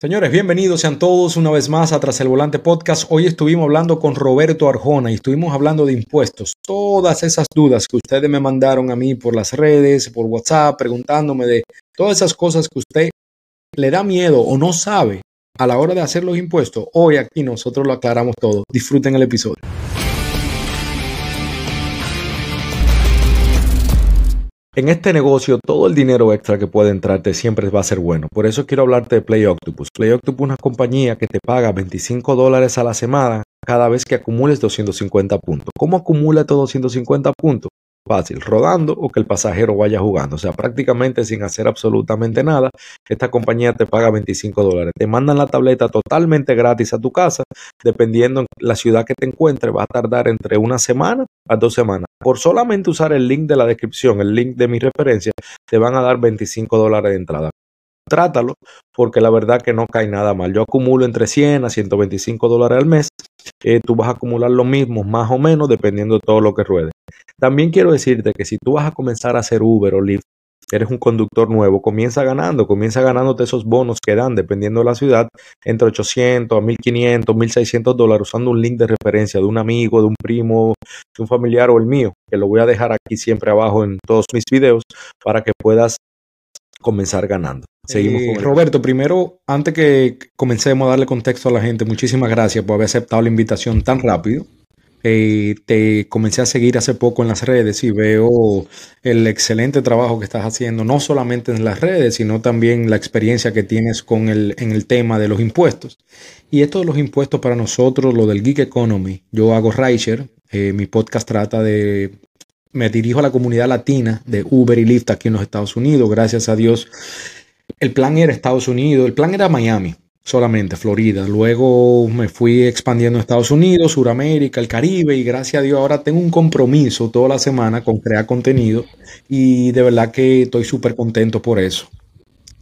Señores, bienvenidos sean todos una vez más a Tras el Volante Podcast. Hoy estuvimos hablando con Roberto Arjona y estuvimos hablando de impuestos. Todas esas dudas que ustedes me mandaron a mí por las redes, por WhatsApp, preguntándome de todas esas cosas que usted le da miedo o no sabe a la hora de hacer los impuestos. Hoy aquí nosotros lo aclaramos todo. Disfruten el episodio. En este negocio, todo el dinero extra que puede entrarte siempre va a ser bueno. Por eso quiero hablarte de Play Octopus. Play Octopus es una compañía que te paga 25 dólares a la semana cada vez que acumules 250 puntos. ¿Cómo acumula estos 250 puntos? Fácil, rodando o que el pasajero vaya jugando. O sea, prácticamente sin hacer absolutamente nada, esta compañía te paga 25 dólares. Te mandan la tableta totalmente gratis a tu casa, dependiendo en la ciudad que te encuentres, va a tardar entre una semana a dos semanas. Por solamente usar el link de la descripción, el link de mi referencia, te van a dar 25 dólares de entrada trátalo, porque la verdad que no cae nada mal. Yo acumulo entre 100 a 125 dólares al mes. Eh, tú vas a acumular lo mismo, más o menos, dependiendo de todo lo que ruede. También quiero decirte que si tú vas a comenzar a hacer Uber o Lyft, eres un conductor nuevo, comienza ganando, comienza ganándote esos bonos que dan, dependiendo de la ciudad, entre 800 a 1500, 1600 dólares, usando un link de referencia de un amigo, de un primo, de un familiar o el mío, que lo voy a dejar aquí siempre abajo en todos mis videos para que puedas comenzar ganando. Seguimos eh, Roberto, primero, antes que comencemos a darle contexto a la gente, muchísimas gracias por haber aceptado la invitación tan rápido. Eh, te comencé a seguir hace poco en las redes y veo el excelente trabajo que estás haciendo, no solamente en las redes, sino también la experiencia que tienes con el, en el tema de los impuestos. Y esto de los impuestos para nosotros, lo del Geek Economy, yo hago Rideshare, eh, mi podcast trata de me dirijo a la comunidad latina de Uber y Lyft aquí en los Estados Unidos. Gracias a Dios. El plan era Estados Unidos, el plan era Miami solamente, Florida. Luego me fui expandiendo a Estados Unidos, Suramérica, el Caribe y gracias a Dios ahora tengo un compromiso toda la semana con crear contenido y de verdad que estoy súper contento por eso.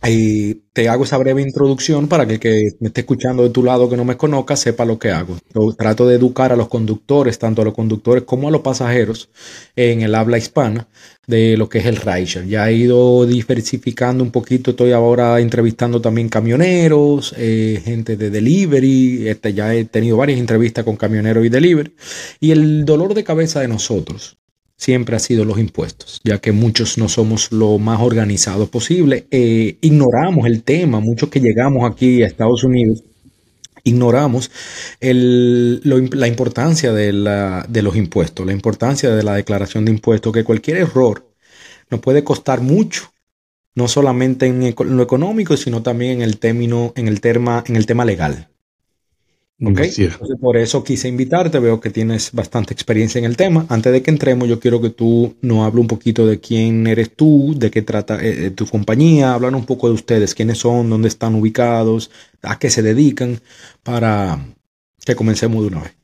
Y te hago esa breve introducción para que el que me esté escuchando de tu lado que no me conozca sepa lo que hago. trato de educar a los conductores, tanto a los conductores como a los pasajeros en el habla hispana de lo que es el rideshare. Ya he ido diversificando un poquito, estoy ahora entrevistando también camioneros, eh, gente de delivery, este, ya he tenido varias entrevistas con camioneros y delivery. Y el dolor de cabeza de nosotros siempre ha sido los impuestos, ya que muchos no somos lo más organizados posible. Eh, ignoramos el tema, muchos que llegamos aquí a Estados Unidos, ignoramos la importancia de, los impuestos, la importancia de la declaración de impuestos, que cualquier error nos puede costar mucho, no solamente en lo económico, sino también en el, término, en el, tema, en el tema legal. Por eso quise invitarte, veo que tienes bastante experiencia en el tema. Antes de que entremos, yo quiero que tú nos hables un poquito de quién eres tú, de qué trata eh, eh, tu compañía, hablar un poco de ustedes, quiénes son, dónde están ubicados, a qué se dedican, para que comencemos de una vez.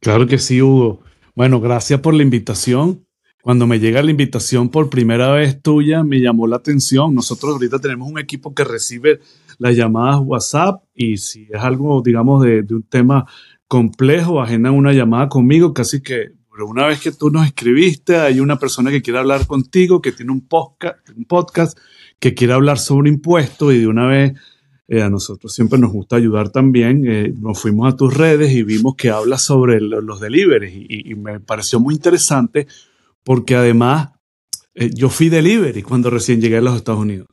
Claro que sí, Hugo. Bueno, gracias por la invitación. Cuando me llega la invitación por primera vez tuya, me llamó la atención. Nosotros ahorita tenemos un equipo que recibe las llamadas WhatsApp y si es algo, digamos, de, un tema complejo, agendan una llamada conmigo, casi que pero una vez que tú nos escribiste, hay una persona que quiere hablar contigo, que tiene un podcast, un podcast que quiere hablar sobre impuestos y de una vez eh, a nosotros siempre nos gusta ayudar también. Eh, nos fuimos a tus redes y vimos que hablas sobre los deliveries y, me pareció muy interesante porque además eh, yo fui delivery cuando recién llegué a los Estados Unidos.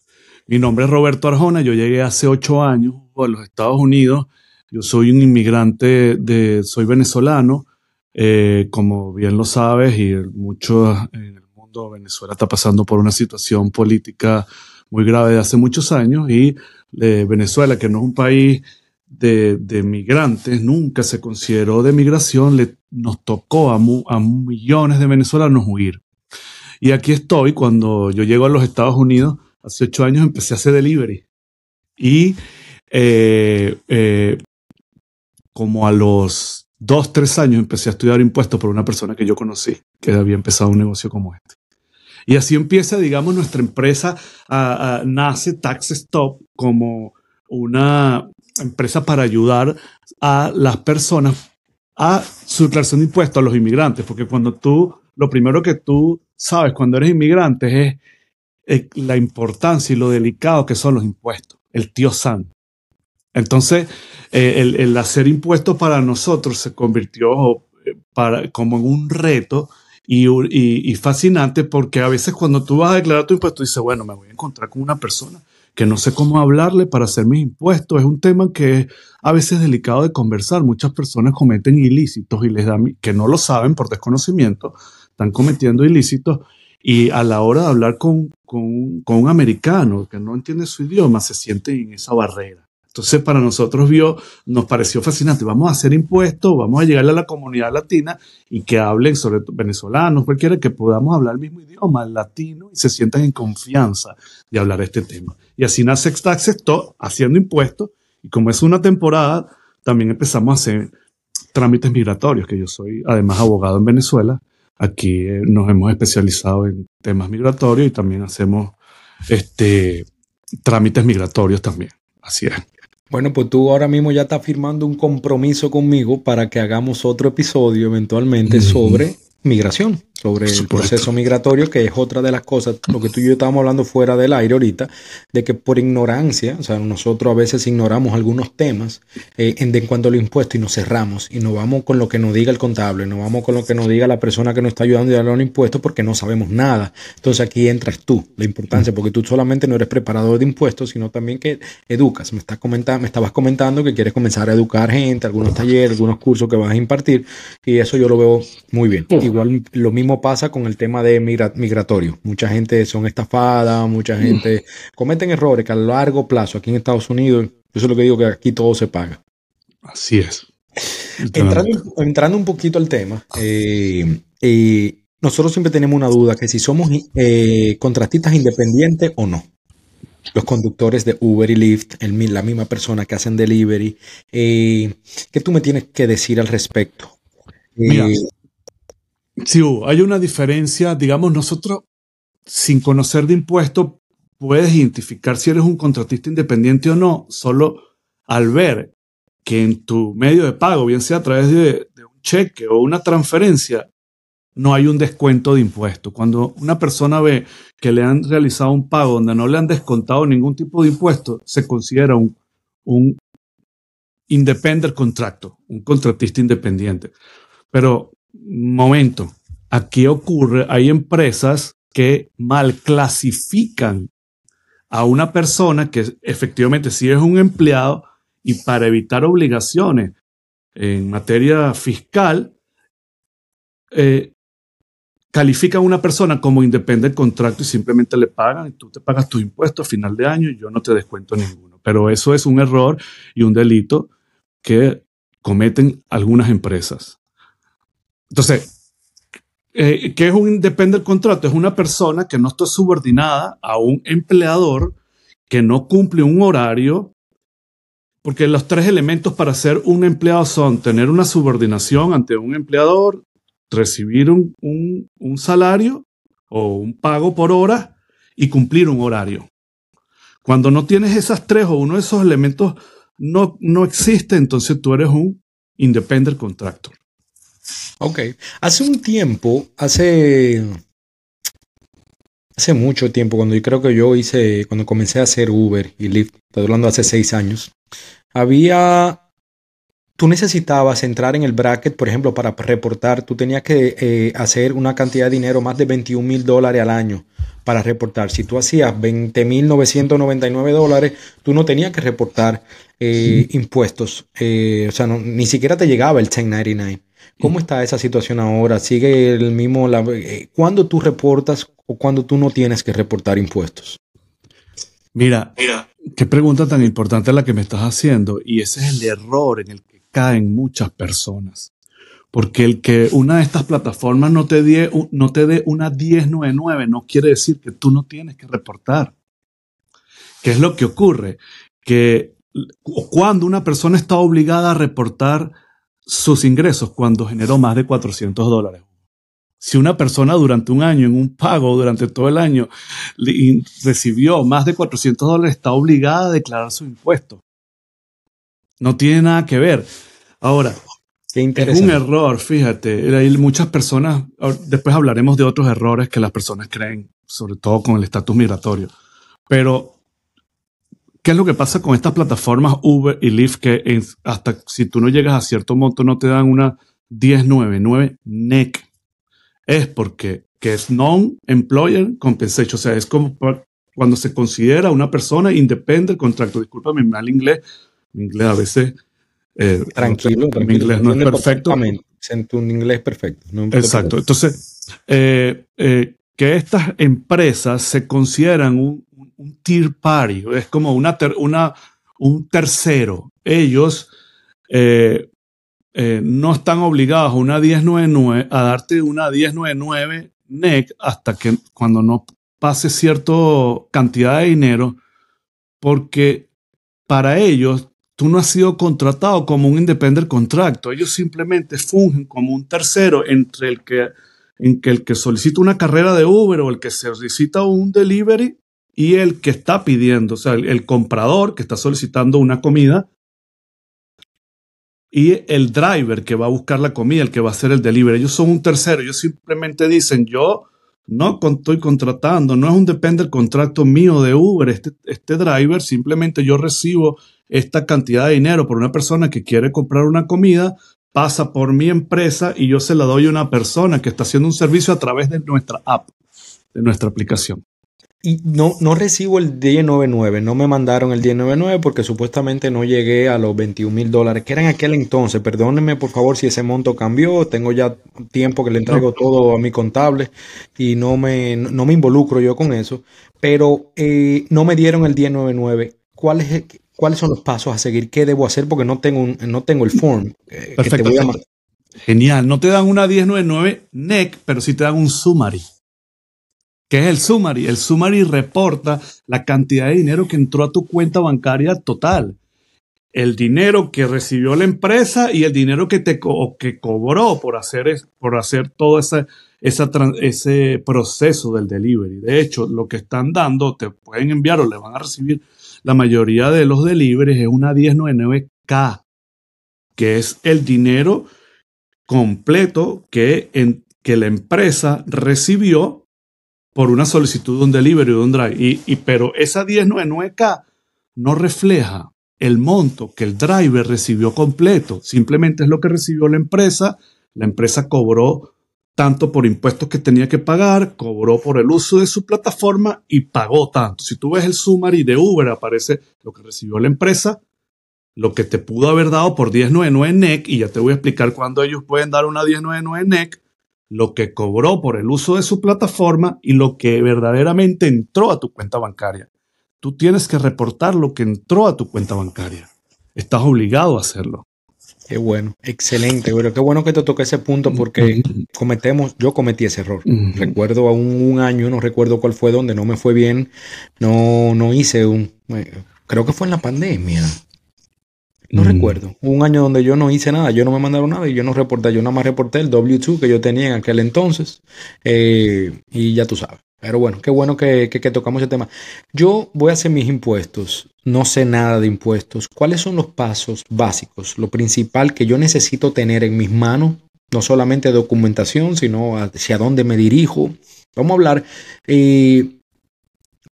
Mi nombre es Roberto Arjona, yo llegué hace ocho años a los Estados Unidos. Yo soy un inmigrante, de, soy venezolano, eh, como bien lo sabes, y mucho en el mundo Venezuela está pasando por una situación política muy grave de hace muchos años y eh, Venezuela, que no es un país de, de, migrantes, nunca se consideró de migración, le, nos tocó a millones de venezolanos huir. Y aquí estoy, cuando yo llego a los Estados Unidos, hace ocho años empecé a hacer delivery. Y eh, eh, como a los dos, tres años empecé a estudiar impuestos por una persona que yo conocí, que había empezado un negocio como este. Y así empieza, digamos, nuestra empresa, nace Tax Stop como una, empresa para ayudar a las personas a su declaración de impuestos a los inmigrantes, porque cuando tú, lo primero que tú sabes cuando eres inmigrante es, la importancia y lo delicado que son los impuestos, el tío San. Entonces, eh, el, hacer impuestos para nosotros se convirtió eh, para, como en un reto y, y, fascinante porque a veces cuando tú vas a declarar tu impuesto dices, bueno, me voy a encontrar con una persona que no sé cómo hablarle para hacer mis impuestos. Es un tema que a veces delicado de conversar. Muchas personas cometen ilícitos y les dan, que no lo saben por desconocimiento, están cometiendo ilícitos y a la hora de hablar con, con, un americano que no entiende su idioma se siente en esa barrera. Entonces, para nosotros vio, nos pareció fascinante. Vamos a hacer impuestos, vamos a llegarle a la comunidad latina y que hablen, sobre venezolanos, cualquiera, que podamos hablar el mismo idioma, el latino, y se sientan en confianza de hablar este tema. Y así nace Access haciendo impuestos. Y como es una temporada, también empezamos a hacer trámites migratorios, que yo soy además abogado en Venezuela. Aquí eh, nos hemos especializado en temas migratorios y también hacemos este, trámites migratorios también. Así es. Bueno, pues tú ahora mismo ya estás firmando un compromiso conmigo para que hagamos otro episodio eventualmente sobre migración sobre el proceso migratorio, que es otra de las cosas, lo que tú y yo estábamos hablando fuera del aire ahorita, de que por ignorancia, o sea, nosotros a veces ignoramos algunos temas eh, en, de cuanto a los impuestos y nos cerramos y nos vamos con lo que nos diga el contable, nos vamos con lo que nos diga la persona que nos está ayudando a los impuestos porque no sabemos nada. Entonces aquí entras tú, la importancia, porque tú solamente no eres preparador de impuestos, sino también que educas. Me, estás comentando, me estabas comentando que quieres comenzar a educar gente, algunos talleres, algunos cursos que vas a impartir y eso yo lo veo muy bien. Igual lo mismo pasa con el tema de migratorio. Mucha gente son estafadas, mucha mm. gente cometen errores que a largo plazo aquí en Estados Unidos, eso es lo que digo que aquí todo se paga. Así es. Entrando, un poquito al tema, eh, eh, nosotros siempre tenemos una duda que si somos eh, contratistas independientes o no. Los conductores de Uber y Lyft, el, la misma persona que hacen delivery. ¿Qué tú me tienes que decir al respecto? Sí, hay una diferencia, digamos, nosotros sin conocer de impuestos puedes identificar si eres un contratista independiente o no, solo al ver que en tu medio de pago, bien sea a través de, un cheque o una transferencia, no hay un descuento de impuestos. Cuando una persona ve que le han realizado un pago donde no le han descontado ningún tipo de impuesto, se considera un, un independent contrato, un contratista independiente. Pero momento, aquí ocurre, hay empresas que mal clasifican a una persona que efectivamente sí es un empleado y para evitar obligaciones en materia fiscal, eh, califican a una persona como independiente del contrato y simplemente le pagan y tú te pagas tus impuestos a final de año y yo no te descuento ninguno. Pero eso es un error y un delito que cometen algunas empresas. Entonces, eh, ¿qué es un independent contrato? Es una persona que no está subordinada a un empleador que no cumple un horario, porque los tres elementos para ser un empleado son tener una subordinación ante un empleador, recibir un, un salario o un pago por hora y cumplir un horario. Cuando no tienes esas tres o uno de esos elementos no, no existe, entonces tú eres un independent contractor. Ok. Hace un tiempo, hace. Hace mucho tiempo, cuando yo creo que yo hice, cuando comencé a hacer Uber y Lyft, estoy hablando hace seis años, había. Tú necesitabas entrar en el bracket, por ejemplo, para reportar, tú tenías que eh, hacer una cantidad de dinero, más de 21 mil dólares al año para reportar. Si tú hacías 20 mil 999 dólares, tú no tenías que reportar eh, impuestos. Eh, o sea, ni siquiera te llegaba el 1099. ¿Cómo está esa situación ahora? ¿Sigue el mismo? La, eh, ¿Cuándo tú reportas o cuándo tú no tienes que reportar impuestos? Mira, Mira, qué pregunta tan importante la que me estás haciendo. Y ese es el error en el que caen muchas personas. Porque el que una de estas plataformas no te dé, no te dé una 1099 no quiere decir que tú no tienes que reportar. ¿Qué es lo que ocurre? Que cuando una persona está obligada a reportar sus ingresos cuando generó más de 400 dólares. Si una persona durante un año, en un pago durante todo el año, recibió más de 400 dólares, está obligada a declarar su impuesto. No tiene nada que ver. Ahora, es un error, fíjate. Hay muchas personas, después hablaremos de otros errores que las personas creen, sobre todo con el estatus migratorio. Pero ¿Qué es lo que pasa con estas plataformas Uber y Lyft que hasta si tú no llegas a cierto monto no te dan una 1099 NEC? Es porque que es Non-Employer Compensation, o sea, es como cuando se considera una persona independent contrato. Discúlpame mal inglés, mi inglés a veces... Eh, tranquilo, mi inglés no es perfecto. Un inglés perfecto. Exacto. Entonces, eh, eh, que estas empresas se consideran un, un tier party, es como una, una un tercero. Ellos no están obligados a una 1099 a darte una 1099 NEC hasta que cuando no pase cierta cantidad de dinero, porque para ellos tú no has sido contratado como un independent contractor. Ellos simplemente fungen como un tercero entre el que, en que el que solicita una carrera de Uber o el que solicita un delivery y el que está pidiendo, o sea, el comprador que está solicitando una comida y el driver que va a buscar la comida, el que va a hacer el delivery. Ellos son un tercero. Ellos simplemente dicen, yo no estoy contratando, no es un depender contrato mío de Uber, este, este driver, simplemente yo recibo esta cantidad de dinero por una persona que quiere comprar una comida, pasa por mi empresa y yo se la doy a una persona que está haciendo un servicio a través de nuestra app, de nuestra aplicación. Y no, no recibo el 1099, no me mandaron el 1099 porque supuestamente no llegué a los 21 mil dólares, que era en aquel entonces. Perdónenme por favor si ese monto cambió, tengo ya tiempo que le entrego todo a mi contable y no me, no me involucro yo con eso, pero eh, no me dieron el 1099. ¿Cuál es ¿Cuáles son los pasos a seguir? ¿Qué debo hacer? Porque no tengo, no tengo el form. Eh, Perfecto. Genial. No te dan una 1099 NEC, pero sí te dan un summary. ¿Qué es el summary? El summary reporta la cantidad de dinero que entró a tu cuenta bancaria total. El dinero que recibió la empresa y el dinero que te que cobró por hacer, por hacer todo ese, ese proceso del delivery. De hecho, lo que están dando, te pueden enviar o le van a recibir la mayoría de los deliveries es una 1099K, que es el dinero completo que, en, que la empresa recibió por una solicitud de un delivery de un drive. Y, pero esa 1099K no refleja el monto que el driver recibió completo. Simplemente es lo que recibió la empresa. La empresa cobró tanto por impuestos que tenía que pagar, cobró por el uso de su plataforma y pagó tanto. Si tú ves el summary de Uber, aparece lo que recibió la empresa, lo que te pudo haber dado por 1099 NEC, y ya te voy a explicar cuándo ellos pueden dar una 1099 NEC, lo que cobró por el uso de su plataforma y lo que verdaderamente entró a tu cuenta bancaria. Tú tienes que reportar lo que entró a tu cuenta bancaria. Estás obligado a hacerlo. Qué bueno, excelente, pero qué bueno que te toque ese punto porque cometemos, yo cometí ese error. Recuerdo a un, año, no recuerdo cuál fue, donde no me fue bien, no, no hice un, eh, creo que fue en la pandemia, no mm. recuerdo. un año donde yo no hice nada, yo no me mandaron nada y yo no reporté, yo nada más reporté el W2 que yo tenía en aquel entonces eh, y ya tú sabes. Pero bueno, qué bueno que, que, tocamos el tema. Yo voy a hacer mis impuestos, no sé nada de impuestos. ¿Cuáles son los pasos básicos, lo principal que yo necesito tener en mis manos? No solamente documentación, sino hacia dónde me dirijo. Vamos a hablar. Eh,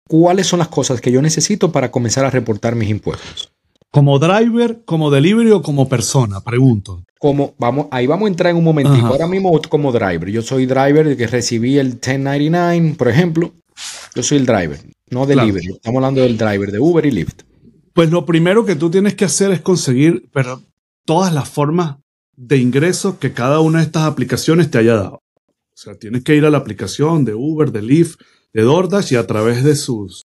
¿Cuáles son las cosas que yo necesito para comenzar a reportar mis impuestos? ¿Como driver, como delivery o como persona? Pregunto. Como, vamos, ahí vamos a entrar en un momentito. Ahora mismo como driver. Yo soy driver que recibí el 1099, por ejemplo. Yo soy el driver, no delivery. Estamos hablando del driver de Uber y Lyft. Pues lo primero que tú tienes que hacer es conseguir pero, todas las formas de ingreso que cada una de estas aplicaciones te haya dado. O sea, tienes que ir a la aplicación de Uber, de Lyft, de DoorDash y a través de sus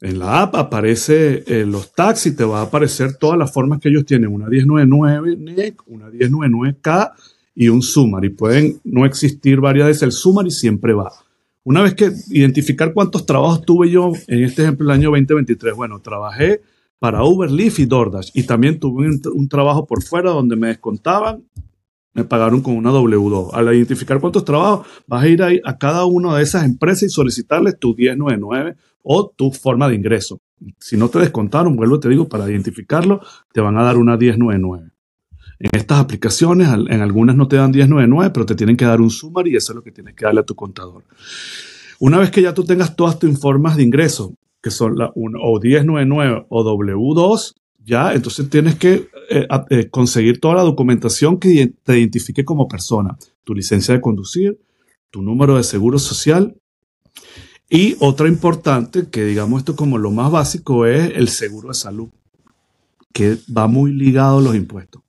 en la app aparece eh, los taxis, te va a aparecer todas las formas que ellos tienen, una 1099 NEC, una 1099K y un summary. Pueden no existir varias veces, el summary siempre va. Una vez que identificar cuántos trabajos tuve yo en este ejemplo el año 2023, bueno, trabajé para Uber, Lyft y DoorDash y también tuve un, trabajo por fuera donde me descontaban me pagaron con una W2. Al identificar cuántos trabajos, vas a ir a, a cada una de esas empresas y solicitarles tu 1099 o tu forma de ingreso. Si no te descontaron, vuelvo te digo, para identificarlo, te van a dar una 1099. En estas aplicaciones, en algunas no te dan 1099, pero te tienen que dar un summary y eso es lo que tienes que darle a tu contador. Una vez que ya tú tengas todas tus formas de ingreso, que son la 1 o 1099 o W2, ya, entonces tienes que eh, eh, conseguir toda la documentación que te identifique como persona. Tu licencia de conducir, tu número de seguro social. Y otra importante, que digamos esto como lo más básico, es el seguro de salud, que va muy ligado a los impuestos.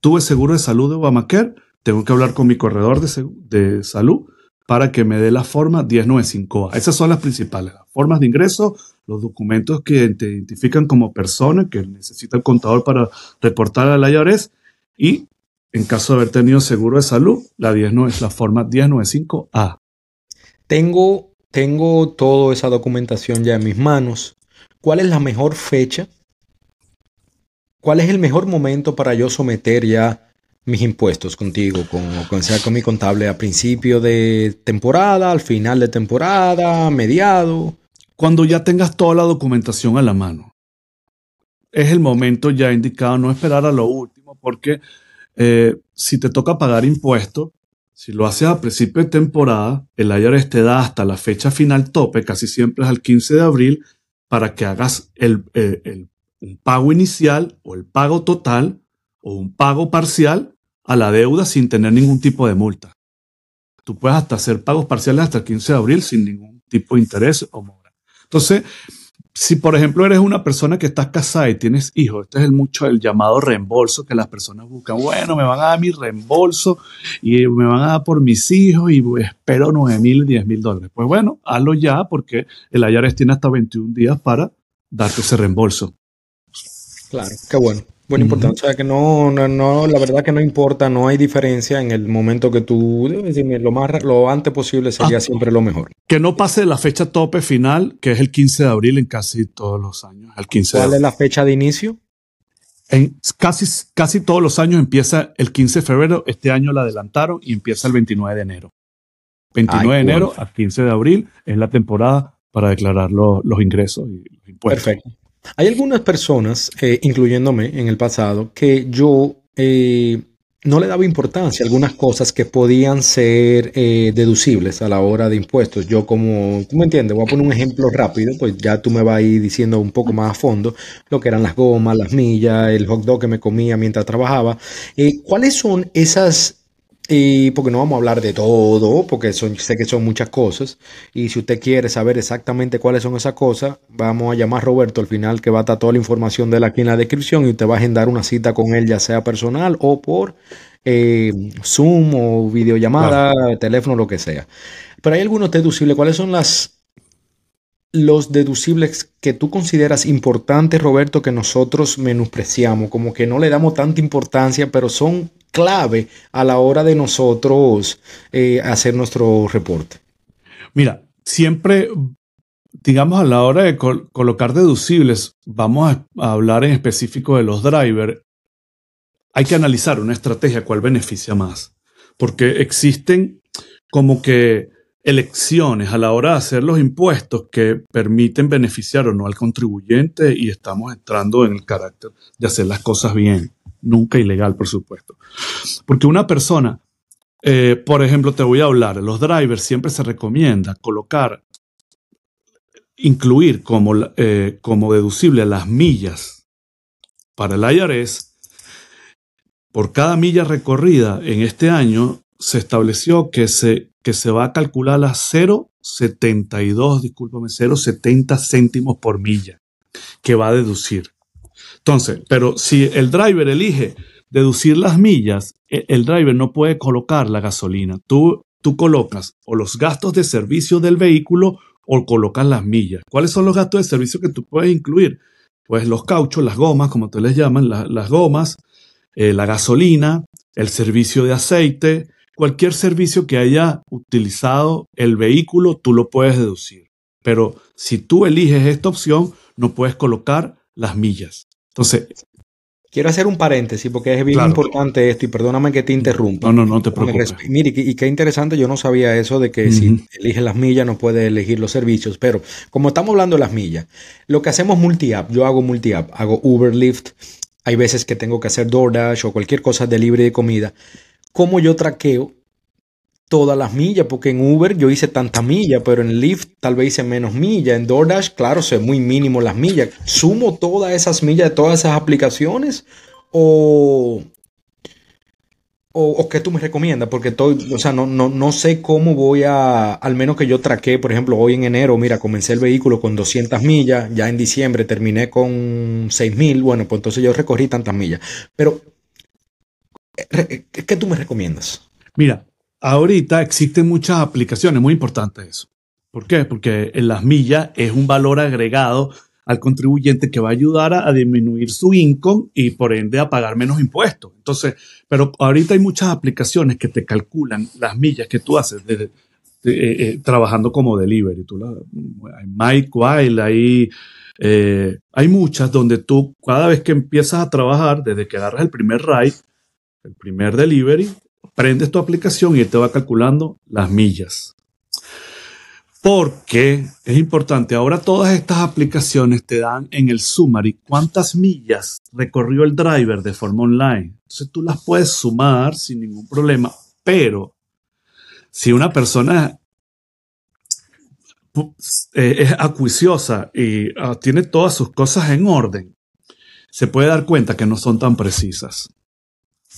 Tuve seguro de salud de Obamacare, tengo que hablar con mi corredor de, de salud para que me dé la forma 1095A. Esas son las principales, las formas de ingreso, los documentos que te identifican como persona, que necesita el contador para reportar al IRS, y en caso de haber tenido seguro de salud, la, 10 es la forma 1095A. Tengo, tengo toda esa documentación ya en mis manos. ¿Cuál es la mejor fecha? ¿Cuál es el mejor momento para yo someter ya mis impuestos contigo, con, con, sea con mi contable a principio de temporada, al final de temporada, mediado. Cuando ya tengas toda la documentación a la mano. Es el momento ya indicado, no esperar a lo último, porque eh, si te toca pagar impuestos, si lo haces a principio de temporada, el IRS te da hasta la fecha final tope, casi siempre es al 15 de abril, para que hagas el, el, el un pago inicial o el pago total o un pago parcial a la deuda sin tener ningún tipo de multa. Tú puedes hasta hacer pagos parciales hasta el 15 de abril sin ningún tipo de interés o. Entonces, si por ejemplo eres una persona que estás casada y tienes hijos, este es el mucho el llamado reembolso que las personas buscan. Bueno, me van a dar mi reembolso y me van a dar por mis hijos y espero 9 mil, 10 mil dólares. Pues bueno, hazlo ya porque el IRS tiene hasta 21 días para darte ese reembolso. Claro, qué bueno. Bueno, importante. O sea que no, no, no, la verdad que no importa, no hay diferencia en el momento que tú lo más lo antes posible sería ah. siempre lo mejor. Que no pase la fecha tope final, que es el 15 de abril en casi todos los años. El 15 ¿Cuál es la fecha de inicio? En casi, casi todos los años empieza el 15 de febrero. Este año la adelantaron y empieza el 29 de enero. 29 de enero a 15 de abril es la temporada para declarar los, los ingresos y los impuestos. Perfecto. Hay algunas personas, eh, incluyéndome en el pasado, que yo eh, no le daba importancia a algunas cosas que podían ser eh, deducibles a la hora de impuestos. Yo como, tú me entiendes, voy a poner un ejemplo rápido, pues ya tú me vas a ir diciendo un poco más a fondo lo que eran las gomas, las millas, el hot dog que me comía mientras trabajaba. ¿Cuáles son esas y porque no vamos a hablar de todo, porque son, sé que son muchas cosas. Y si usted quiere saber exactamente cuáles son esas cosas, vamos a llamar a Roberto al final, que va a estar toda la información de él aquí en la descripción y usted va a agendar una cita con él, ya sea personal o por eh, Zoom o videollamada, teléfono, lo que sea. Pero hay algunos deducibles. ¿Cuáles son las los deducibles que tú consideras importantes, Roberto, que nosotros menospreciamos, como que no le damos tanta importancia, pero son clave a la hora de nosotros eh, hacer nuestro reporte? Mira, siempre, digamos, a la hora de colocar deducibles, vamos a, hablar en específico de los drivers. Hay que analizar una estrategia cuál beneficia más, porque existen como que elecciones a la hora de hacer los impuestos que permiten beneficiar o no al contribuyente y estamos entrando en el carácter de hacer las cosas bien nunca ilegal, por supuesto. Porque una persona, eh, por ejemplo, te voy a hablar, los drivers siempre se recomienda colocar, incluir como, eh, como deducible las millas para el IRS. Por cada milla recorrida en este año se estableció que se, que se va a calcular a 0,72, discúlpame, 0,70 céntimos por milla que va a deducir. Entonces, pero si el driver elige deducir las millas, e, el driver no puede colocar la gasolina. Tú, tú colocas o los gastos de servicio del vehículo o colocas las millas. ¿Cuáles son los gastos de servicio que tú puedes incluir? Pues los cauchos, las gomas, como te les llaman, las gomas, eh, la gasolina, el servicio de aceite, cualquier servicio que haya utilizado el vehículo, tú lo puedes deducir. Pero si tú eliges esta opción, no puedes colocar las millas. Entonces, Quiero hacer un paréntesis porque es bien importante esto y perdóname que te interrumpa. No, no, no te preocupes. Mire, y, qué interesante, yo no sabía eso de que si eliges las millas no puedes elegir los servicios, pero como estamos hablando de las millas, lo que hacemos multi-app, yo hago multi-app, hago Uber, Lyft, hay veces que tengo que hacer DoorDash o cualquier cosa de libre de comida. ¿Cómo yo traqueo todas las millas, porque en Uber yo hice tantas millas, pero en Lyft tal vez hice menos millas. En DoorDash, claro, son muy mínimo las millas. ¿Sumo todas esas millas de todas esas aplicaciones? ¿O, o, qué tú me recomiendas? Porque estoy, o sea, no, no, no sé cómo voy a, al menos que yo traqué, por ejemplo, hoy en enero, mira, comencé el vehículo con 200 millas, ya en diciembre terminé con 6000, bueno, pues entonces yo recorrí tantas millas. Pero, ¿qué tú me recomiendas? Mira, ahorita existen muchas aplicaciones, muy importante eso. ¿Por qué? Porque en las millas es un valor agregado al contribuyente que va a ayudar a, disminuir su income y por ende a pagar menos impuestos. Entonces, pero ahorita hay muchas aplicaciones que te calculan las millas que tú haces eh, eh, trabajando como delivery. Hay Mike Wild, hay, eh, hay muchas donde tú cada vez que empiezas a trabajar, desde que agarras el primer ride, el primer delivery, prendes tu aplicación y te va calculando las millas. Porque es importante, ahora todas estas aplicaciones te dan en el summary cuántas millas recorrió el driver de forma online. Entonces tú las puedes sumar sin ningún problema, pero si una persona eh, es acuiciosa y ah, tiene todas sus cosas en orden, se puede dar cuenta que no son tan precisas.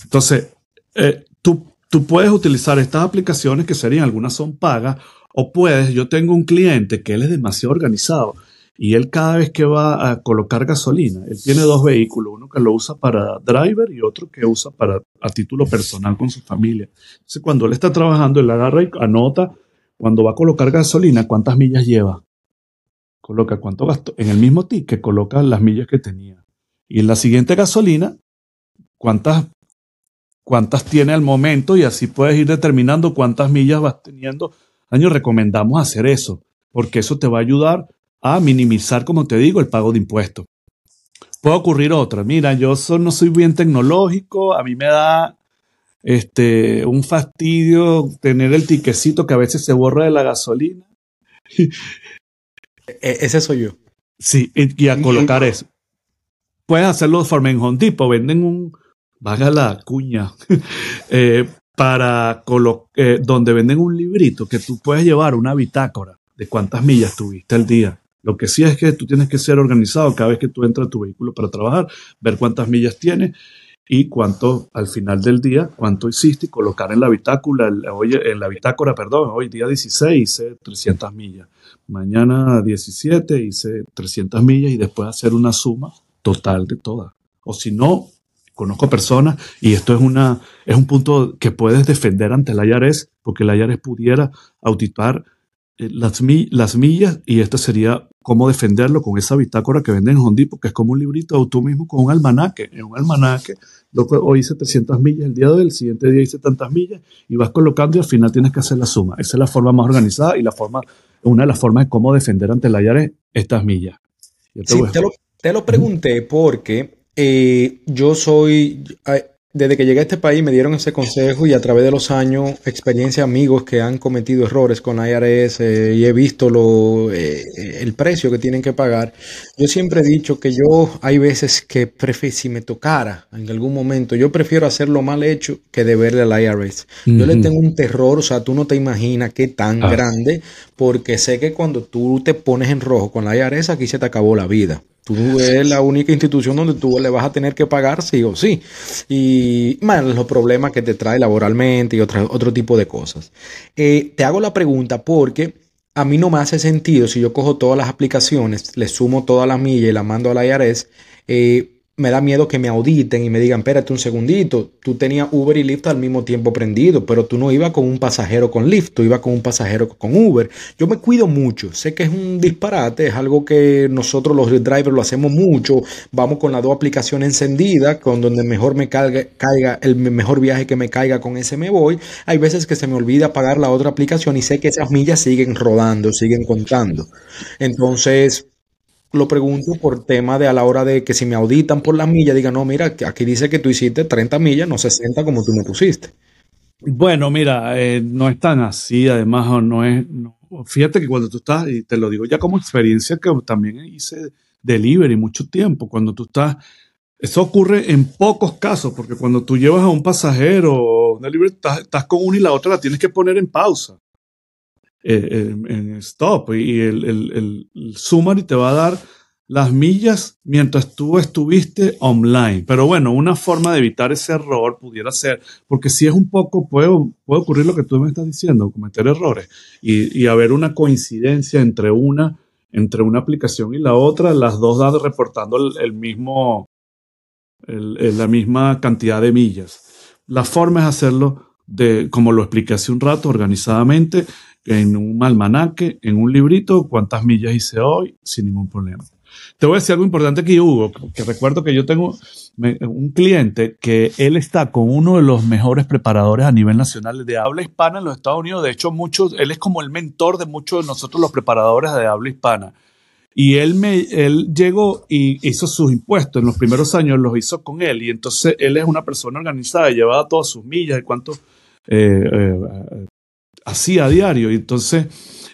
Entonces, eh, tú, puedes utilizar estas aplicaciones que serían, algunas son pagas o puedes, yo tengo un cliente que él es demasiado organizado y él cada vez que va a colocar gasolina, él tiene dos vehículos, uno que lo usa para driver y otro que usa para a título personal con su familia. Entonces cuando él está trabajando, él agarra y anota cuando va a colocar gasolina cuántas millas lleva. Coloca cuánto gastó. En el mismo ticket coloca las millas que tenía. Y en la siguiente gasolina, cuántas cuántas tiene al momento y así puedes ir determinando cuántas millas vas teniendo año recomendamos hacer eso, porque eso te va a ayudar a minimizar, como te digo, el pago de impuestos. Puede ocurrir otra. Mira, yo no soy bien tecnológico, a mí me da este, un fastidio tener el tiquecito que a veces se borra de la gasolina. E-, ese soy yo. Sí, y, a colocar eso. Puedes hacerlo de forma en Home venden un, vaga la cuña, eh, para eh, donde venden un librito que tú puedes llevar una bitácora de cuántas millas tuviste al día. Lo que sí es que tú tienes que ser organizado cada vez que tú entras a tu vehículo para trabajar, ver cuántas millas tienes y cuánto al final del día, cuánto hiciste y colocar en la bitácora, hoy, en la bitácora, perdón, hoy día 16 hice 300 millas, mañana 17 hice 300 millas y después hacer una suma total de todas. O si no, conozco personas y esto es, una, es un punto que puedes defender ante la IARES porque la IARES pudiera auditar eh, las, las millas y esto sería cómo defenderlo con esa bitácora que venden en Hondipo, que es como un librito tú mismo con un almanaque. En un almanaque, hoy hice 300 millas, el día de hoy, el siguiente día hice tantas millas y vas colocando y al final tienes que hacer la suma. Esa es la forma más organizada y la forma, una de las formas de cómo defender ante la IARES estas millas. te, lo, te lo pregunté porque eh, yo soy, desde que llegué a este país me dieron ese consejo y a través de los años, experiencia amigos que han cometido errores con IRS eh, y he visto lo, eh, el precio que tienen que pagar. Yo siempre he dicho que yo hay veces que prefiero, si me tocara en algún momento, yo prefiero hacerlo mal hecho que deberle al IRS. Yo le tengo un terror, o sea, tú no te imaginas qué tan ah. grande, porque sé que cuando tú te pones en rojo con la IRS, aquí se te acabó la vida. Tú es la única institución donde tú le vas a tener que pagar sí o sí. Y más los problemas que te trae laboralmente y otra, otro tipo de cosas. Eh, te hago la pregunta porque a mí no me hace sentido si yo cojo todas las aplicaciones, le sumo todas las millas y las mando a la IRS. Eh, me da miedo que me auditen y me digan, espérate un segundito, tú tenías Uber y Lyft al mismo tiempo prendido, pero tú no ibas con un pasajero con Lyft, tú ibas con un pasajero con Uber. Yo me cuido mucho, sé que es un disparate, es algo que nosotros los drivers lo hacemos mucho, vamos con las dos aplicaciones encendidas, con donde mejor me caiga, caiga el mejor viaje que me caiga, con ese me voy. Hay veces que se me olvida pagar la otra aplicación y sé que esas millas siguen rodando, siguen contando. Entonces, lo pregunto por tema de a la hora de que si me auditan por las millas, digan, no, mira, aquí dice que tú hiciste 30 millas, no 60 como tú me pusiste. Bueno, mira, eh, no es tan así, además no es, fíjate que cuando tú estás, y te lo digo ya como experiencia que también hice delivery mucho tiempo, cuando tú estás, eso ocurre en pocos casos, porque cuando tú llevas a un pasajero un delivery, estás, con una y la otra la tienes que poner en pausa, eh, en stop, y el, el, el, te va a dar las millas mientras tú estuviste online. Pero bueno, una forma de evitar ese error pudiera ser, porque si es un poco, puede, puede ocurrir lo que tú me estás diciendo, cometer errores y, y haber una coincidencia entre una, entre una aplicación y la otra, las dos dan reportando el, mismo, la misma cantidad de millas. La forma es hacerlo de, como lo expliqué hace un rato, organizadamente, en un almanaque, en un librito, cuántas millas hice hoy, sin ningún problema. Te voy a decir algo importante aquí, Hugo, que recuerdo que yo tengo un cliente que él está con uno de los mejores preparadores a nivel nacional de habla hispana en los Estados Unidos. De hecho, muchos, él es como el mentor de muchos de nosotros los preparadores de habla hispana. Y él, me, él llegó y hizo sus impuestos. En los primeros años los hizo con él. Y entonces él es una persona organizada, llevaba todas sus millas y cuánto eh, eh, hacía a diario. Y entonces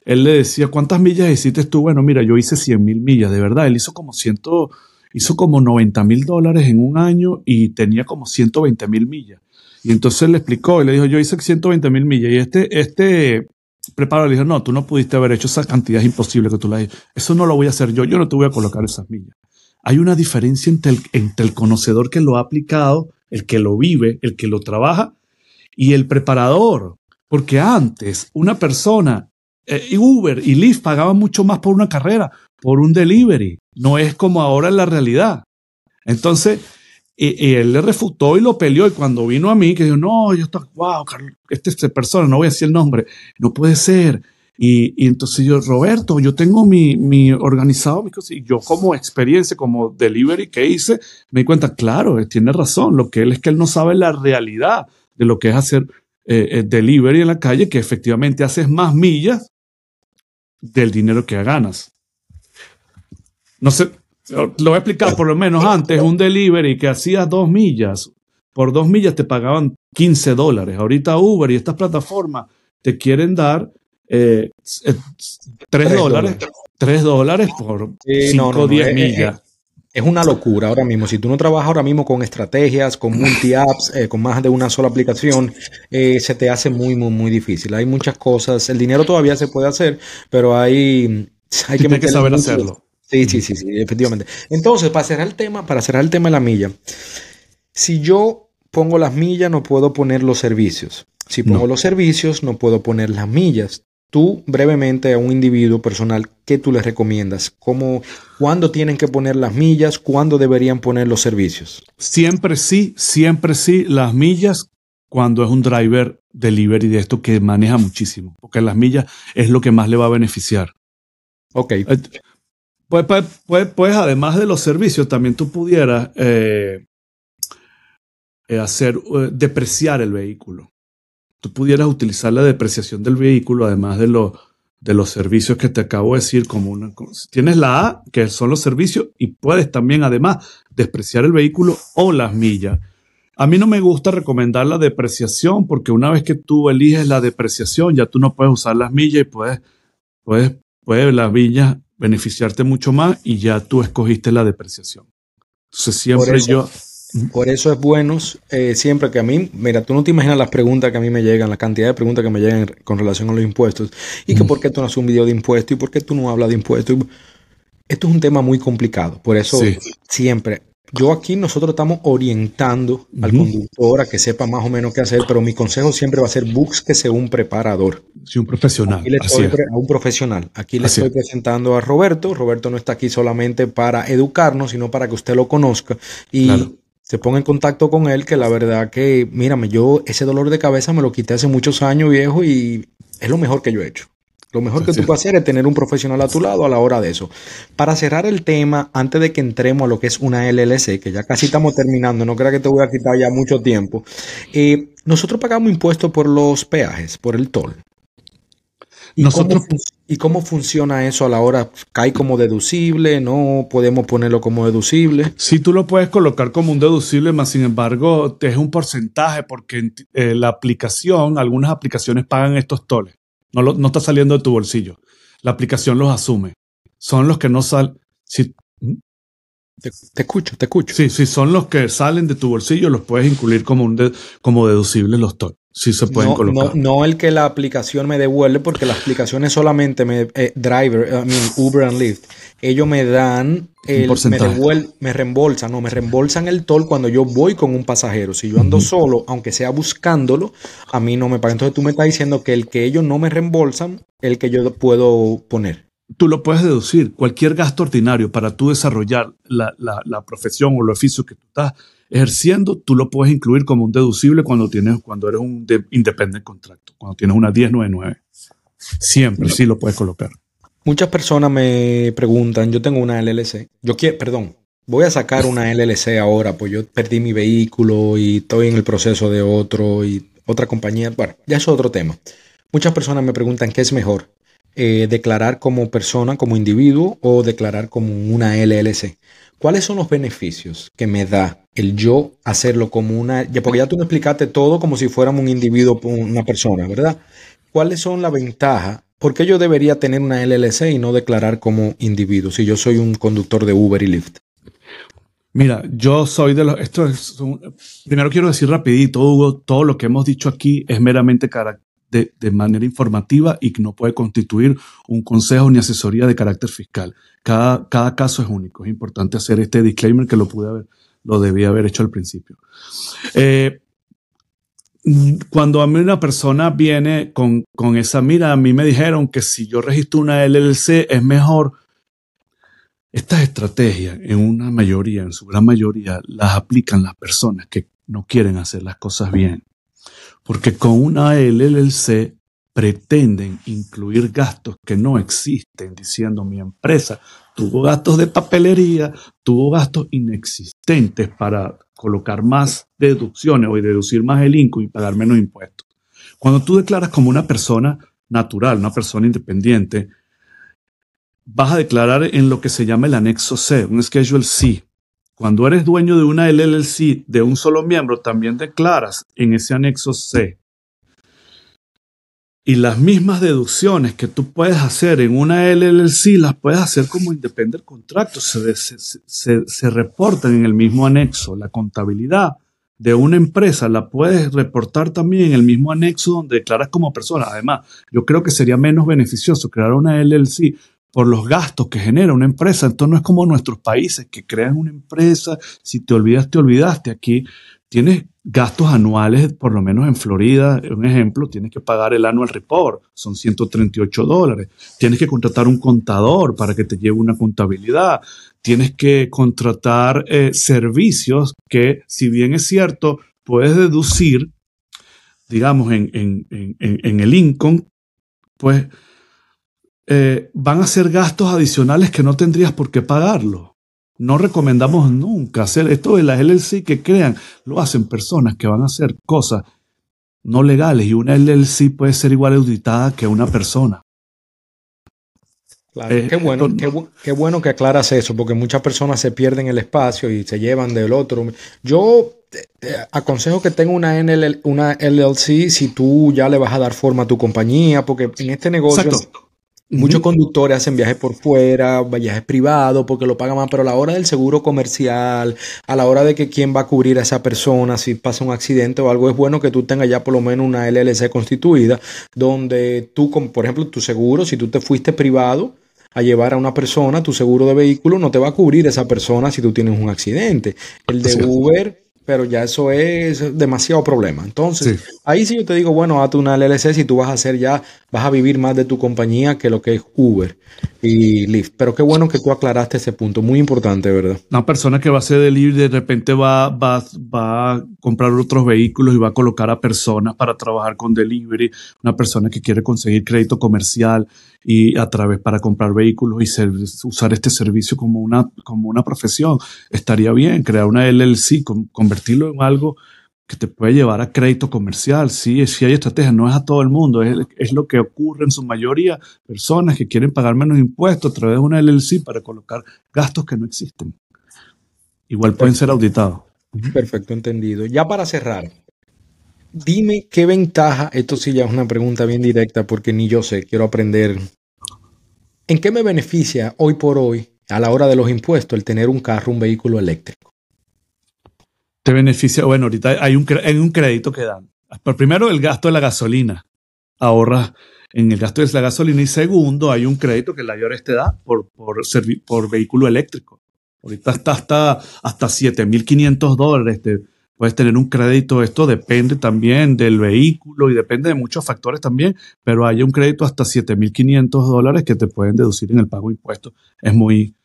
él le decía, ¿cuántas millas hiciste tú? Bueno, mira, yo hice 100 mil millas, de verdad. Él hizo como ciento, hizo como 90 mil dólares en un año y tenía como 120 mil millas. Y entonces le explicó y le dijo, yo hice 120 mil millas. Y este, este preparador le dijo, no, tú no pudiste haber hecho esa cantidad, es imposible que tú la hayas. Eso no lo voy a hacer yo, yo no te voy a colocar esas millas. Hay una diferencia entre el, entre el conocedor que lo ha aplicado, el que lo vive, el que lo trabaja, y el preparador. Porque antes una persona eh, Uber y Lyft pagaban mucho más por una carrera, por un delivery. No es como ahora en la realidad. Entonces, y, él le refutó y lo peleó. Y cuando vino a mí, que dijo, no, yo estoy, wow, esta es persona, no voy a decir el nombre, no puede ser. Y, entonces yo, Roberto, yo tengo mi, organizado, mi y yo como experiencia, como delivery que hice, me di cuenta, claro, él tiene razón. Lo que él es que él no sabe la realidad de lo que es hacer eh, eh, delivery en la calle, que efectivamente haces más millas del dinero que ganas. No sé, lo voy a explicar por lo menos antes, un delivery que hacías dos millas, por dos millas te pagaban 15 dólares. Ahorita Uber y estas plataformas te quieren dar eh, 3 dólares, 3 dólares por 5 o 10 millas. Es una locura ahora mismo. Si tú no trabajas ahora mismo con estrategias, con multi-apps, eh, con más de una sola aplicación, eh, se te hace muy, muy, muy difícil. Hay muchas cosas. El dinero todavía se puede hacer, pero hay, hay que, saber hacerlo. Sí, sí, sí, sí, efectivamente. Entonces, para cerrar el tema, para cerrar el tema de la milla, si yo pongo las millas, no puedo poner los servicios. Si pongo los servicios, no puedo poner las millas tú brevemente a un individuo personal, ¿qué tú les recomiendas? ¿Cómo, ¿Cuándo tienen que poner las millas? ¿Cuándo deberían poner los servicios? Siempre sí, siempre sí, las millas cuando es un driver delivery de esto que maneja muchísimo, porque las millas es lo que más le va a beneficiar. Ok. Eh, pues, pues, pues, pues además de los servicios, también tú pudieras eh, eh, hacer, depreciar el vehículo tú pudieras utilizar la depreciación del vehículo, además de, de los servicios que te acabo de decir, como una Tienes la A, que son los servicios, y puedes también, además, despreciar el vehículo o las millas. A mí no me gusta recomendar la depreciación porque una vez que tú eliges la depreciación, ya tú no puedes usar las millas y puedes, puedes, puedes las millas beneficiarte mucho más y ya tú escogiste la depreciación. Entonces siempre yo por eso es bueno eh, siempre que a mí, mira, tú no te imaginas las preguntas que a mí me llegan, la cantidad de preguntas que me llegan con relación a los impuestos. Y que por qué tú no haces un video de impuestos y por qué tú no hablas de impuestos. Esto es un tema muy complicado. Por eso siempre, yo aquí nosotros estamos orientando al conductor a que sepa más o menos qué hacer, pero mi consejo siempre va a ser búsquese un preparador. Sí, un profesional. Aquí le estoy a un profesional. Aquí le estoy presentando a Roberto. Roberto no está aquí solamente para educarnos, sino para que usted lo conozca. Y se ponga en contacto con él, que la verdad que, mírame, yo ese dolor de cabeza me lo quité hace muchos años, viejo, y es lo mejor que yo he hecho. Lo mejor que tú puedes hacer es tener un profesional a tu lado a la hora de eso. Para cerrar el tema, antes de que entremos a lo que es una LLC, que ya casi estamos terminando, no creo que te voy a quitar ya mucho tiempo. Eh, nosotros pagamos impuestos por los peajes, por el toll. ¿Y, Nosotros, cómo, ¿Y cómo funciona eso a la hora? ¿Cae como deducible? ¿No podemos ponerlo como deducible? Sí, tú lo puedes colocar como un deducible, más sin embargo, es un porcentaje porque eh, la aplicación, algunas aplicaciones pagan estos toles. No, no está saliendo de tu bolsillo. La aplicación los asume. Son los que no salen. Si, Te, escucho, te escucho. Sí, sí, son los que salen de tu bolsillo, los puedes incluir como, un como deducibles los TOC. Sí se pueden colocar. No, el que la aplicación me devuelve, porque las aplicaciones solamente me eh, driver, I mean, Uber and Lyft, ellos me dan el, me, me reembolsan, no, me reembolsan el toll cuando yo voy con un pasajero. Si yo ando solo, aunque sea buscándolo, a mí no me pagan. Entonces tú me estás diciendo que el que ellos no me reembolsan, el que yo puedo poner tú lo puedes deducir. Cualquier gasto ordinario para tú desarrollar la, profesión o el oficio que tú estás ejerciendo, tú lo puedes incluir como un deducible cuando, tienes, cuando eres un independent contrato, cuando tienes una 1099. Siempre sí lo puedes colocar. Muchas personas me preguntan, yo tengo una LLC, yo quiero, perdón, voy a sacar una LLC ahora, pues yo perdí mi vehículo y estoy en el proceso de otro y otra compañía, bueno, ya es otro tema. Muchas personas me preguntan qué es mejor, eh, declarar como persona, como individuo o declarar como una LLC. ¿Cuáles son los beneficios que me da el yo hacerlo como una... Porque ya tú me explicaste todo como si fuéramos un individuo, una persona, ¿verdad? ¿Cuáles son las ventajas? ¿Por qué yo debería tener una LLC y no declarar como individuo si yo soy un conductor de Uber y Lyft? Mira, yo soy de los... Esto es primero quiero decir rapidito, Hugo, todo lo que hemos dicho aquí es meramente de, manera informativa y que no puede constituir un consejo ni asesoría de carácter fiscal. Cada, cada caso es único. Es importante hacer este disclaimer que lo pude haber, lo debía haber hecho al principio. Eh, cuando a mí una persona viene con, con, esa mira, a mí me dijeron que si yo registro una LLC es mejor. Estas estrategias, en una mayoría, en su gran mayoría, las aplican las personas que no quieren hacer las cosas bien. Porque con una LLC pretenden incluir gastos que no existen, diciendo mi empresa tuvo gastos de papelería, tuvo gastos inexistentes para colocar más deducciones o deducir más el income y pagar menos impuestos. Cuando tú declaras como una persona natural, una persona independiente, vas a declarar en lo que se llama el anexo C, un Schedule C, cuando eres dueño de una LLC de un solo miembro, también declaras en ese anexo C. Y las mismas deducciones que tú puedes hacer en una LLC las puedes hacer como independent contrato. Se, se, se, reportan en el mismo anexo. La contabilidad de una empresa la puedes reportar también en el mismo anexo donde declaras como persona. Además, yo creo que sería menos beneficioso crear una LLC por los gastos que genera una empresa. Entonces no es como nuestros países que crean una empresa, si te olvidas, te olvidaste. Aquí tienes gastos anuales, por lo menos en Florida, un ejemplo, tienes que pagar el annual report, son 138 dólares. Tienes que contratar un contador para que te lleve una contabilidad. Tienes que contratar eh, servicios que, si bien es cierto, puedes deducir, digamos, en, en, en, en el income, pues eh, van a ser gastos adicionales que no tendrías por qué pagarlo. No recomendamos nunca hacer esto de las LLC que crean, lo hacen personas que van a hacer cosas no legales y una LLC puede ser igual auditada que una persona. Claro, eh, qué, bueno, qué, bueno que aclaras eso, porque muchas personas se pierden el espacio y se llevan del otro. Yo aconsejo que tenga una, una LLC si tú ya le vas a dar forma a tu compañía, porque en este negocio Muchos conductores hacen viajes por fuera, viajes privados, porque lo pagan más, pero a la hora del seguro comercial, a la hora de que quién va a cubrir a esa persona si pasa un accidente o algo, es bueno que tú tengas ya por lo menos una LLC constituida, donde tú, por ejemplo, tu seguro, si tú te fuiste privado, a llevar a una persona, tu seguro de vehículo no te va a cubrir esa persona si tú tienes un accidente. El de Uber pero ya eso es demasiado problema. Entonces, ahí sí yo te digo, bueno, hazte una LLC si tú vas a hacer ya, vas a vivir más de tu compañía que lo que es Uber y Lyft. Pero qué bueno que tú aclaraste ese punto, muy importante, ¿verdad? Una persona que va a hacer delivery de repente va, va, va a comprar otros vehículos y va a colocar a personas para trabajar con delivery, una persona que quiere conseguir crédito comercial y a través para comprar vehículos y usar este servicio como una, como una profesión. Estaría bien crear una LLC, convertirlo en algo que te puede llevar a crédito comercial. Sí, sí hay estrategias, no es a todo el mundo, es, es, lo que ocurre en su mayoría, personas que quieren pagar menos impuestos a través de una LLC para colocar gastos que no existen. Igual pueden ser auditados. Perfecto, entendido. Ya para cerrar, dime qué ventaja, esto sí ya es una pregunta bien directa porque ni yo sé, quiero aprender. ¿En qué me beneficia hoy por hoy a la hora de los impuestos el tener un carro, un vehículo eléctrico? Te beneficia, bueno, ahorita hay un, un crédito que dan. primero, el gasto de la gasolina. Ahorras en el gasto de la gasolina. Y segundo, hay un crédito que la IORES te da por, por, por vehículo eléctrico. Ahorita está hasta, hasta 7.500 dólares. Puedes tener un crédito. Esto depende también del vehículo y depende de muchos factores también, pero hay un crédito hasta 7.500 dólares que te pueden deducir en el pago de impuestos. Es muy,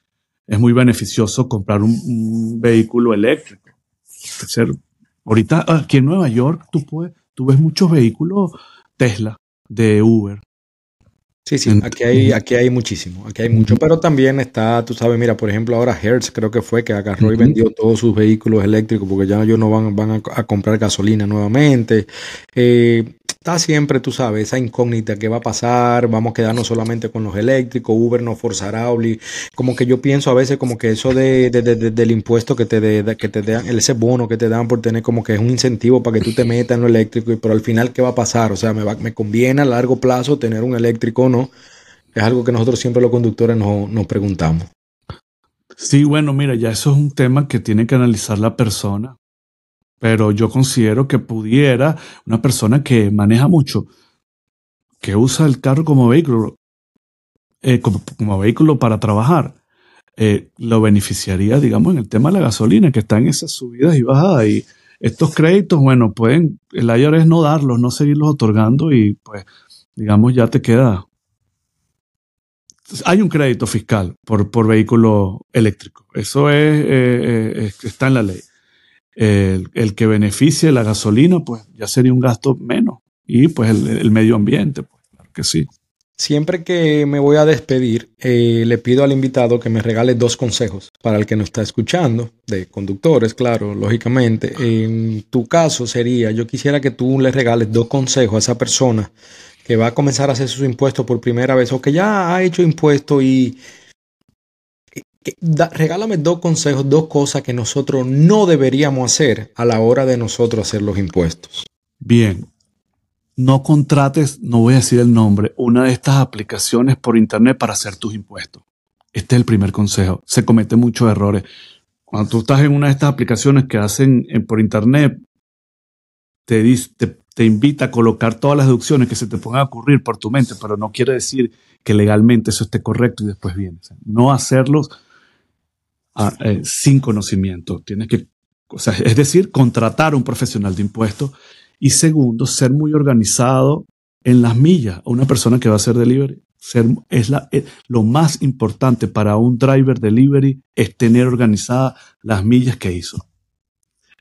es muy beneficioso comprar un, vehículo eléctrico. ahorita aquí en Nueva York tú, puedes, tú ves muchos vehículos Tesla de Uber Sí, sí, aquí hay, aquí hay muchísimo, aquí hay mucho, pero también está, tú sabes, mira, por ejemplo, ahora Hertz creo que fue que agarró y vendió todos sus vehículos eléctricos porque ya ellos no van, van a, comprar gasolina nuevamente. Eh, está siempre, tú sabes, esa incógnita que va a pasar, vamos a quedarnos solamente con los eléctricos, Uber nos forzará, como que yo pienso a veces como que eso de, del impuesto que te, de, que dan, ese bono que te dan por tener como que es un incentivo para que tú te metas en lo eléctrico, pero al final, ¿qué va a pasar? O sea, me, va, me conviene a largo plazo tener un eléctrico o no. Es algo que nosotros siempre los conductores nos, nos preguntamos. Sí, bueno, mira, ya eso es un tema que tiene que analizar la persona pero yo considero que pudiera una persona que maneja mucho, que usa el carro como vehículo, eh, como, vehículo para trabajar, eh, lo beneficiaría, digamos, en el tema de la gasolina, que está en esas subidas y bajadas. Y estos créditos, bueno, pueden, el IRS no darlos, no seguirlos otorgando y pues, digamos, ya te queda. Hay un crédito fiscal por, por vehículo eléctrico. Eso es, eh, está en la ley el, que beneficie la gasolina, pues ya sería un gasto menos. Y pues el, medio ambiente, pues claro que sí. Siempre que me voy a despedir, eh, le pido al invitado que me regale dos consejos para el que nos está escuchando, de conductores, claro, lógicamente. En tu caso sería, yo quisiera que tú le regales dos consejos a esa persona que va a comenzar a hacer sus impuestos por primera vez o que ya ha hecho impuestos y regálame dos consejos, dos cosas que nosotros no deberíamos hacer a la hora de nosotros hacer los impuestos. Bien, no contrates, no voy a decir el nombre, una de estas aplicaciones por internet para hacer tus impuestos. Este es el primer consejo. Se cometen muchos errores. Cuando tú estás en una de estas aplicaciones que hacen eh, por internet, te, te, invita a colocar todas las deducciones que se te puedan ocurrir por tu mente, pero no quiere decir que legalmente eso esté correcto y después viene. No hacerlos eh, sin conocimiento. Tienes que, es decir, contratar a un profesional de impuestos. Y segundo, ser muy organizado en las millas. Una persona que va a hacer delivery, ser, es, la, eh, lo más importante para un driver delivery es tener organizadas las millas que hizo.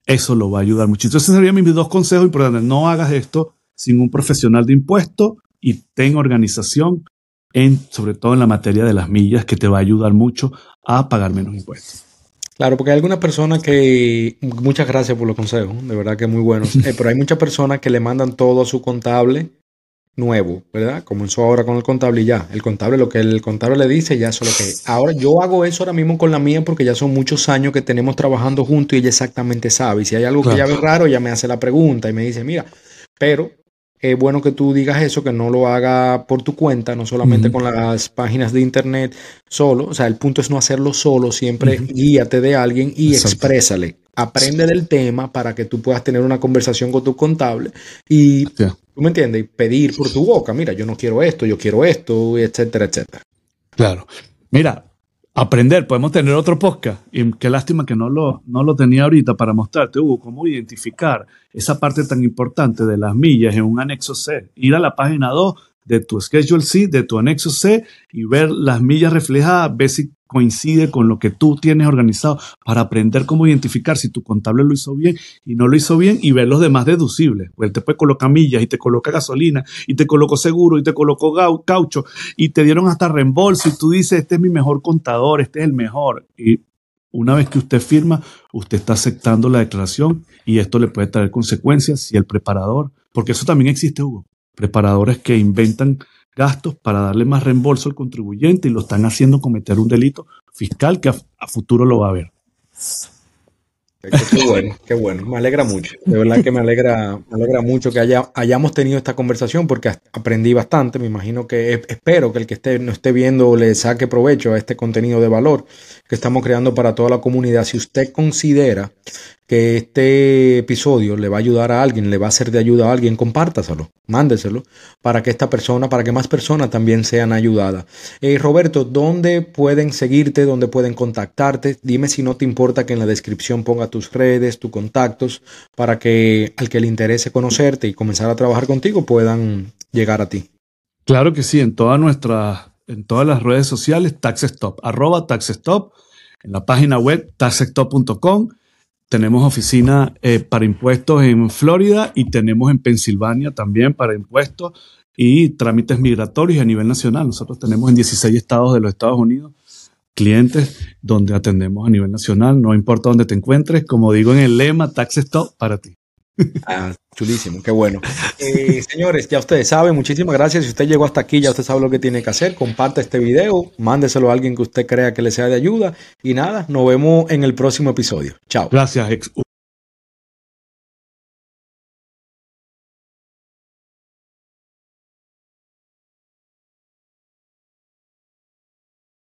Eso lo va a ayudar mucho. Entonces, serían mis dos consejos importantes. No hagas esto sin un profesional de impuestos y ten organización en, sobre todo en la materia de las millas, que te va a ayudar mucho a pagar menos impuestos. Claro, porque hay algunas personas que, muchas gracias por los consejos, de verdad que muy buenos, eh, pero hay muchas personas que le mandan todo a su contable nuevo, ¿verdad? Comenzó ahora con el contable y ya, el contable, lo que el contable le dice, ya eso es lo que Ahora yo hago eso ahora mismo con la mía porque ya son muchos años que tenemos trabajando juntos y ella exactamente sabe. Y si hay algo que ella ve raro, ella me hace la pregunta y me dice, mira, pero es bueno que tú digas eso, que no lo haga por tu cuenta, no solamente con las páginas de internet solo. O sea, el punto es no hacerlo solo, siempre guíate de alguien y exprésale. Aprende del tema para que tú puedas tener una conversación con tu contable y, ¿tú me entiendes? Pedir por tu boca, mira, yo no quiero esto, yo quiero esto, etcétera, etcétera. Claro. Mira, aprender, podemos tener otro podcast. Y qué lástima que no lo, no lo tenía ahorita para mostrarte, Hugo, cómo identificar esa parte tan importante de las millas en un anexo C. Ir a la página 2 de tu Schedule C, de tu anexo C y ver las millas reflejadas, ver si coincide con lo que tú tienes organizado para aprender cómo identificar si tu contable lo hizo bien y no lo hizo bien y ver los demás deducibles. Pues él te puede colocar millas y te coloca gasolina y te colocó seguro y te colocó caucho y te dieron hasta reembolso y tú dices, este es mi mejor contador, este es el mejor. Y una vez que usted firma, usted está aceptando la declaración y esto le puede traer consecuencias si el preparador, porque eso también existe, Hugo, preparadores que inventan gastos para darle más reembolso al contribuyente y lo están haciendo cometer un delito fiscal que a, futuro lo va a ver. Qué bueno, qué bueno. Me alegra mucho. De verdad que me alegra, me alegra mucho que haya, hayamos tenido esta conversación porque aprendí bastante. Me imagino que espero que el que esté, no esté viendo le saque provecho a este contenido de valor que estamos creando para toda la comunidad. Si usted considera que este episodio le va a ayudar a alguien, le va a ser de ayuda a alguien, compártaselo, mándeselo para que esta persona, para que más personas también sean ayudadas. Eh, Roberto, ¿dónde pueden seguirte? ¿Dónde pueden contactarte? Dime si no te importa que en la descripción ponga tus redes, tus contactos, para que al que le interese conocerte y comenzar a trabajar contigo puedan llegar a ti. Claro que sí, en todas nuestras, en todas las redes sociales, TaxStop, arroba TaxStop, en la página web taxstop.com tenemos oficina eh, para impuestos en Florida y tenemos en Pensilvania también para impuestos y trámites migratorios a nivel nacional. Nosotros tenemos en 16 estados de los Estados Unidos clientes donde atendemos a nivel nacional, no importa dónde te encuentres, como digo en el lema, Tax Stop para ti. Ah, chulísimo, qué bueno. Eh, señores, ya ustedes saben, muchísimas gracias. Si usted llegó hasta aquí, ya usted sabe lo que tiene que hacer. Comparte este video, mándeselo a alguien que usted crea que le sea de ayuda. Y nada, nos vemos en el próximo episodio. Chao. Gracias, ex